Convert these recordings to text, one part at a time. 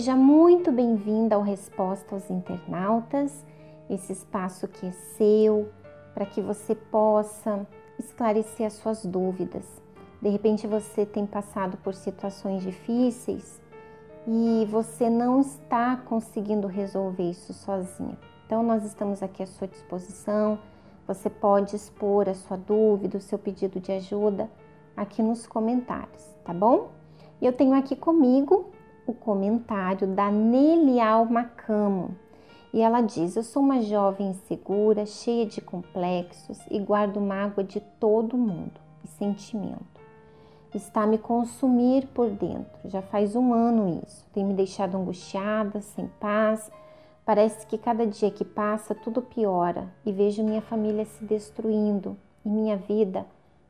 Seja muito bem-vinda ao Resposta aos Internautas, esse espaço que é seu, para que você possa esclarecer as suas dúvidas. De repente você tem passado por situações difíceis e você não está conseguindo resolver isso sozinha. Então, nós estamos aqui à sua disposição. Você pode expor a sua dúvida, o seu pedido de ajuda aqui nos comentários, tá bom? Eu tenho aqui comigo o comentário da Nelial Macamo. E ela diz: Eu sou uma jovem insegura, cheia de complexos e guardo mágoa de todo mundo e sentimento. Está me consumir por dentro. Já faz um ano isso. Tem me deixado angustiada, sem paz. Parece que cada dia que passa tudo piora e vejo minha família se destruindo e minha vida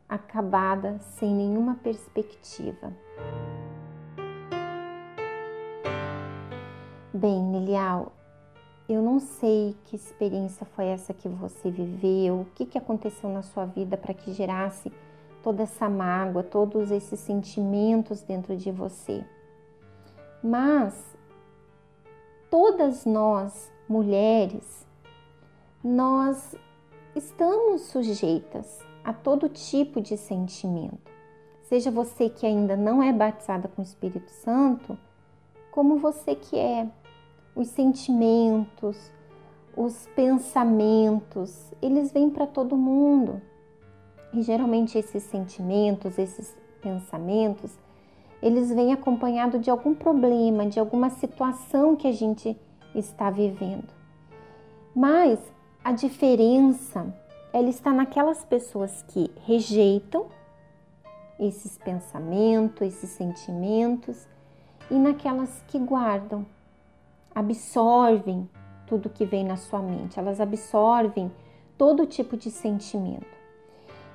acabada sem nenhuma perspectiva. Bem, Nilial, eu não sei que experiência foi essa que você viveu, o que, que aconteceu na sua vida para que gerasse toda essa mágoa, todos esses sentimentos dentro de você. Mas todas nós, mulheres, nós estamos sujeitas a todo tipo de sentimento. Seja você que ainda não é batizada com o Espírito Santo, como você que é. Os sentimentos, os pensamentos, eles vêm para todo mundo. E geralmente esses sentimentos, esses pensamentos, eles vêm acompanhados de algum problema, de alguma situação que a gente está vivendo. Mas a diferença ela está naquelas pessoas que rejeitam esses pensamentos, esses sentimentos e naquelas que guardam, absorvem tudo que vem na sua mente, elas absorvem todo tipo de sentimento.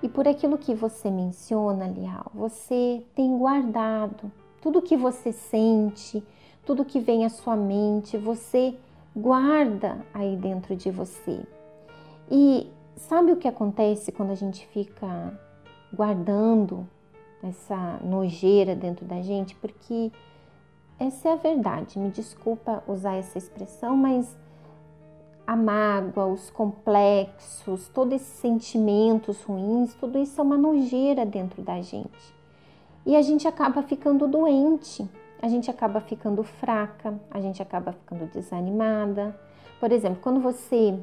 E por aquilo que você menciona, Lial, você tem guardado tudo que você sente, tudo que vem à sua mente, você guarda aí dentro de você. E sabe o que acontece quando a gente fica guardando essa nojeira dentro da gente? Porque essa é a verdade. Me desculpa usar essa expressão, mas a mágoa, os complexos, todos esses sentimentos ruins, tudo isso é uma nojeira dentro da gente. E a gente acaba ficando doente, a gente acaba ficando fraca, a gente acaba ficando desanimada. Por exemplo, quando você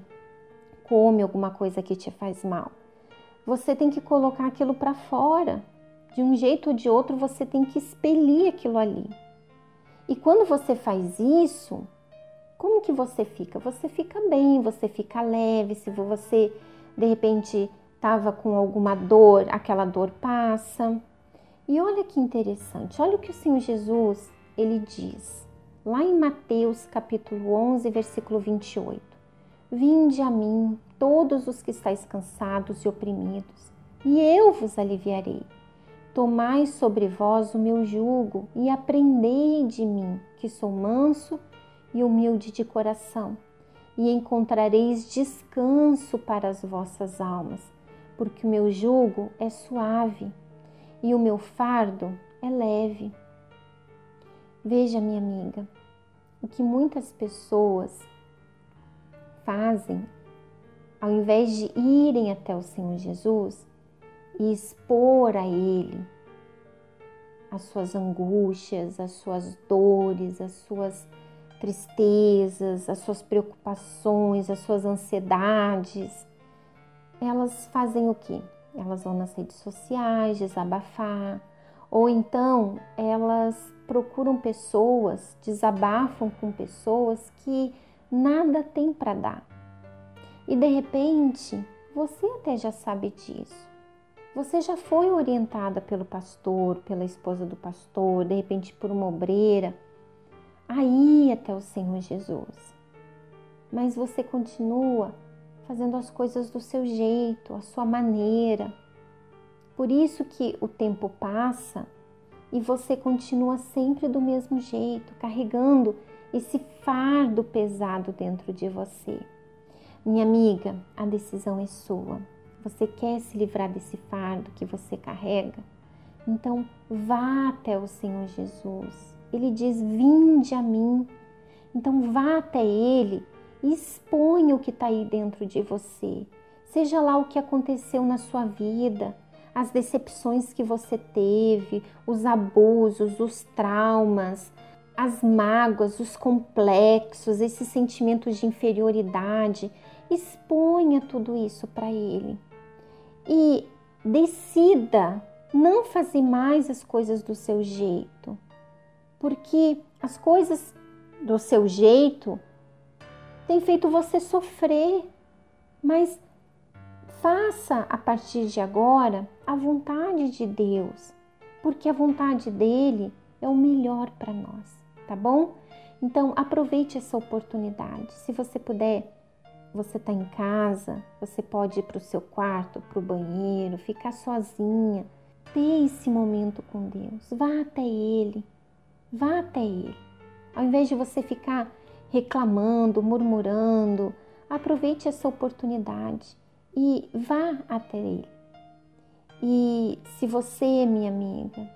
come alguma coisa que te faz mal, você tem que colocar aquilo para fora. De um jeito ou de outro, você tem que expelir aquilo ali. E quando você faz isso, como que você fica? Você fica bem, você fica leve. Se você de repente estava com alguma dor, aquela dor passa. E olha que interessante, olha o que o Senhor Jesus ele diz lá em Mateus capítulo 11, versículo 28. Vinde a mim, todos os que estáis cansados e oprimidos, e eu vos aliviarei. Tomai sobre vós o meu jugo e aprendei de mim, que sou manso e humilde de coração, e encontrareis descanso para as vossas almas, porque o meu jugo é suave e o meu fardo é leve. Veja, minha amiga, o que muitas pessoas fazem, ao invés de irem até o Senhor Jesus, e expor a Ele as suas angústias, as suas dores, as suas tristezas, as suas preocupações, as suas ansiedades, elas fazem o quê? Elas vão nas redes sociais desabafar, ou então elas procuram pessoas, desabafam com pessoas que nada tem para dar. E de repente, você até já sabe disso. Você já foi orientada pelo pastor, pela esposa do pastor, de repente por uma obreira, a ir até o Senhor Jesus. Mas você continua fazendo as coisas do seu jeito, a sua maneira. Por isso que o tempo passa e você continua sempre do mesmo jeito, carregando esse fardo pesado dentro de você. Minha amiga, a decisão é sua. Você quer se livrar desse fardo que você carrega? Então vá até o Senhor Jesus. Ele diz: Vinde a mim. Então vá até Ele e exponha o que está aí dentro de você. Seja lá o que aconteceu na sua vida, as decepções que você teve, os abusos, os traumas, as mágoas, os complexos, esses sentimentos de inferioridade. Exponha tudo isso para Ele e decida não fazer mais as coisas do seu jeito, porque as coisas do seu jeito têm feito você sofrer, mas faça a partir de agora a vontade de Deus, porque a vontade dele é o melhor para nós, tá bom? Então aproveite essa oportunidade. Se você puder, você está em casa, você pode ir para o seu quarto, para o banheiro, ficar sozinha, ter esse momento com Deus. Vá até Ele, vá até Ele. Ao invés de você ficar reclamando, murmurando, aproveite essa oportunidade e vá até Ele. E se você, minha amiga,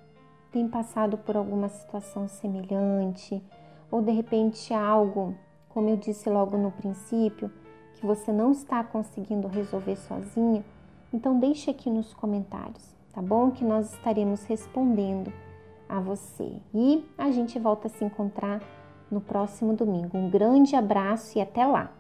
tem passado por alguma situação semelhante, ou de repente algo, como eu disse logo no princípio, que você não está conseguindo resolver sozinha, então deixe aqui nos comentários, tá bom? Que nós estaremos respondendo a você. E a gente volta a se encontrar no próximo domingo. Um grande abraço e até lá!